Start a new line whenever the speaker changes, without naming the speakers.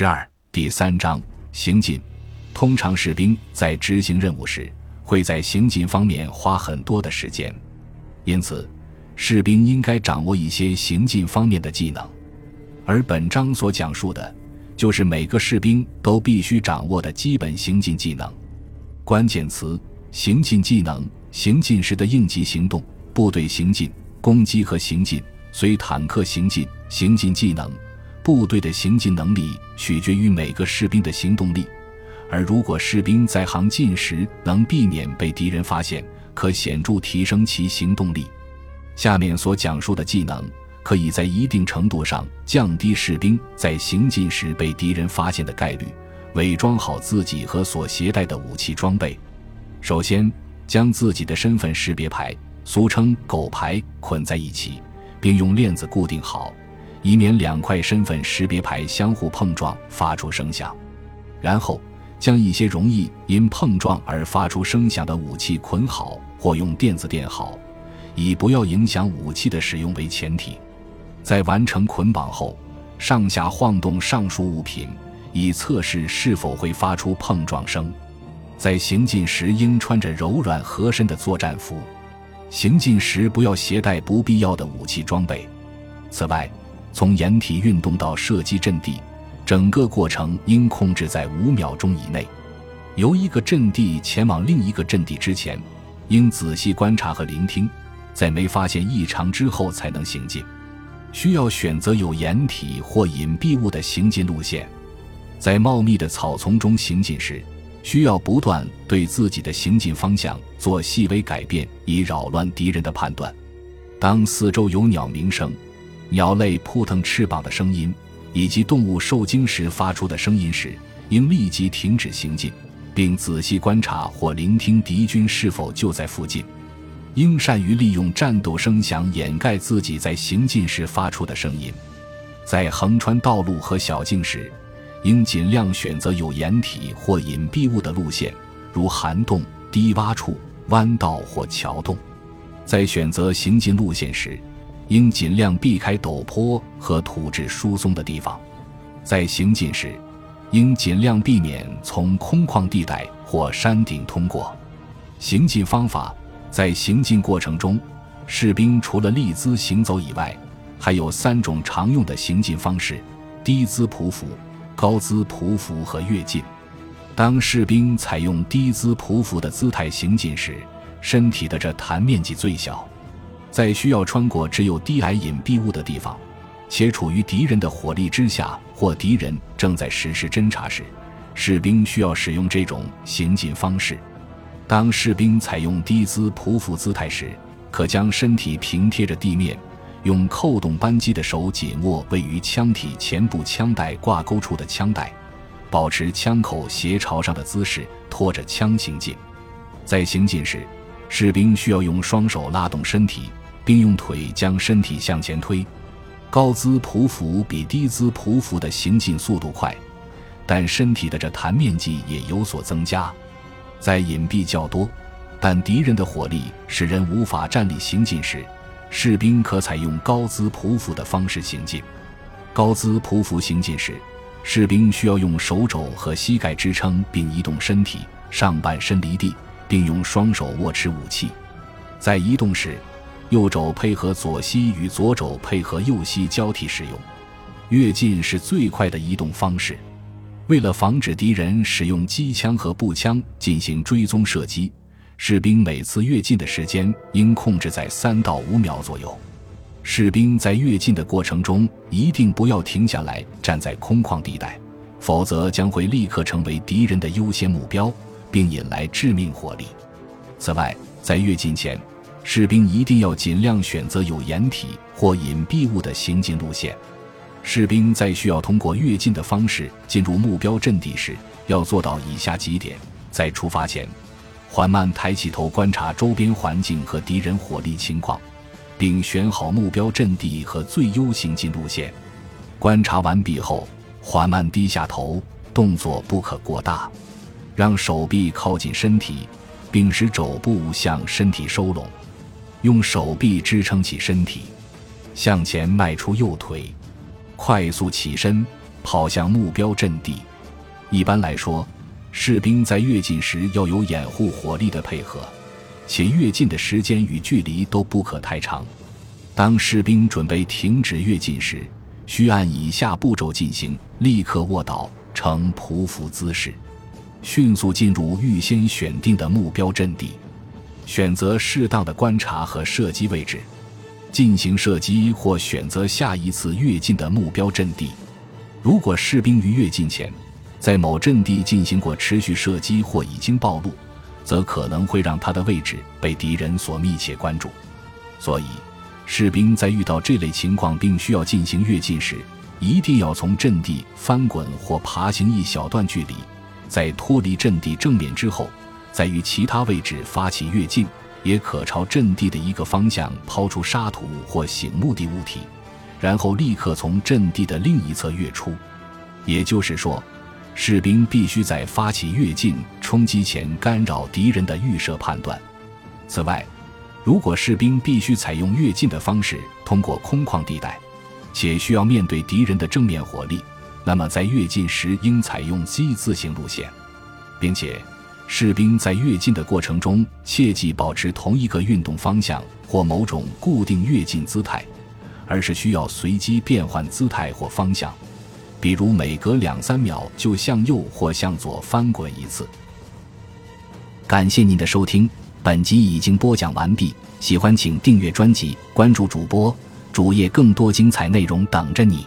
十二第三章行进。通常士兵在执行任务时，会在行进方面花很多的时间，因此，士兵应该掌握一些行进方面的技能。而本章所讲述的，就是每个士兵都必须掌握的基本行进技能。关键词：行进技能。行进时的应急行动、部队行进、攻击和行进、随坦克行进、行进技能。部队的行进能力取决于每个士兵的行动力，而如果士兵在行进时能避免被敌人发现，可显著提升其行动力。下面所讲述的技能，可以在一定程度上降低士兵在行进时被敌人发现的概率。伪装好自己和所携带的武器装备。首先，将自己的身份识别牌（俗称“狗牌”）捆在一起，并用链子固定好。以免两块身份识别牌相互碰撞发出声响，然后将一些容易因碰撞而发出声响的武器捆好或用垫子垫好，以不要影响武器的使用为前提。在完成捆绑后，上下晃动上述物品，以测试是否会发出碰撞声。在行进时应穿着柔软合身的作战服，行进时不要携带不必要的武器装备。此外，从掩体运动到射击阵地，整个过程应控制在五秒钟以内。由一个阵地前往另一个阵地之前，应仔细观察和聆听，在没发现异常之后才能行进。需要选择有掩体或隐蔽物的行进路线。在茂密的草丛中行进时，需要不断对自己的行进方向做细微改变，以扰乱敌人的判断。当四周有鸟鸣声。鸟类扑腾翅膀的声音，以及动物受惊时发出的声音时，应立即停止行进，并仔细观察或聆听敌军是否就在附近。应善于利用战斗声响掩盖自己在行进时发出的声音。在横穿道路和小径时，应尽量选择有掩体或隐蔽物的路线，如涵洞、低洼处、弯道或桥洞。在选择行进路线时，应尽量避开陡坡和土质疏松的地方，在行进时，应尽量避免从空旷地带或山顶通过。行进方法，在行进过程中，士兵除了立姿行走以外，还有三种常用的行进方式：低姿匍匐、高姿匍匐和跃进。当士兵采用低姿匍匐的姿态行进时，身体的这弹面积最小。在需要穿过只有低矮隐蔽物的地方，且处于敌人的火力之下，或敌人正在实施侦察时，士兵需要使用这种行进方式。当士兵采用低姿匍匐姿态时，可将身体平贴着地面，用扣动扳机的手紧握位于枪体前部枪带挂钩处的枪带，保持枪口斜朝上的姿势，拖着枪行进。在行进时，士兵需要用双手拉动身体。并用腿将身体向前推，高姿匍匐比低姿匍匐的行进速度快，但身体的这弹面积也有所增加。在隐蔽较多，但敌人的火力使人无法站立行进时，士兵可采用高姿匍匐的方式行进。高姿匍匐行进时，士兵需要用手肘和膝盖支撑并移动身体，上半身离地，并用双手握持武器。在移动时，右肘配合左膝与左肘配合右膝交替使用，跃进是最快的移动方式。为了防止敌人使用机枪和步枪进行追踪射击，士兵每次跃进的时间应控制在三到五秒左右。士兵在跃进的过程中一定不要停下来站在空旷地带，否则将会立刻成为敌人的优先目标，并引来致命火力。此外，在跃进前，士兵一定要尽量选择有掩体或隐蔽物的行进路线。士兵在需要通过跃进的方式进入目标阵地时，要做到以下几点：在出发前，缓慢抬起头观察周边环境和敌人火力情况，并选好目标阵地和最优行进路线。观察完毕后，缓慢低下头，动作不可过大，让手臂靠近身体，并使肘部向身体收拢。用手臂支撑起身体，向前迈出右腿，快速起身，跑向目标阵地。一般来说，士兵在跃进时要有掩护火力的配合，且跃进的时间与距离都不可太长。当士兵准备停止跃进时，需按以下步骤进行：立刻卧倒，呈匍匐姿势，迅速进入预先选定的目标阵地，选择适当的观察和射击位置，进行射击或选择下一次跃进的目标阵地。如果士兵于跃进前，在某阵地进行过持续射击或已经暴露，则可能会让他的位置被敌人所密切关注。所以，士兵在遇到这类情况并需要进行跃进时，一定要从阵地翻滚或爬行一小段距离，在脱离阵地正面之后，再于其他位置发起跃进，也可朝阵地的一个方向抛出沙土或醒目的物体，然后立刻从阵地的另一侧跃出。也就是说。士兵必须在发起跃进冲击前干扰敌人的预设判断。此外，如果士兵必须采用跃进的方式通过空旷地带，且需要面对敌人的正面火力，那么在跃进时应采用 Z 字形路线，并且士兵在跃进的过程中切忌保持同一个运动方向或某种固定跃进姿态，而是需要随机变换姿态或方向。比如每隔两三秒就向右或向左翻滚一次。感谢您的收听，本集已经播讲完毕。喜欢请订阅专辑，关注主播主页，更多精彩内容等着你。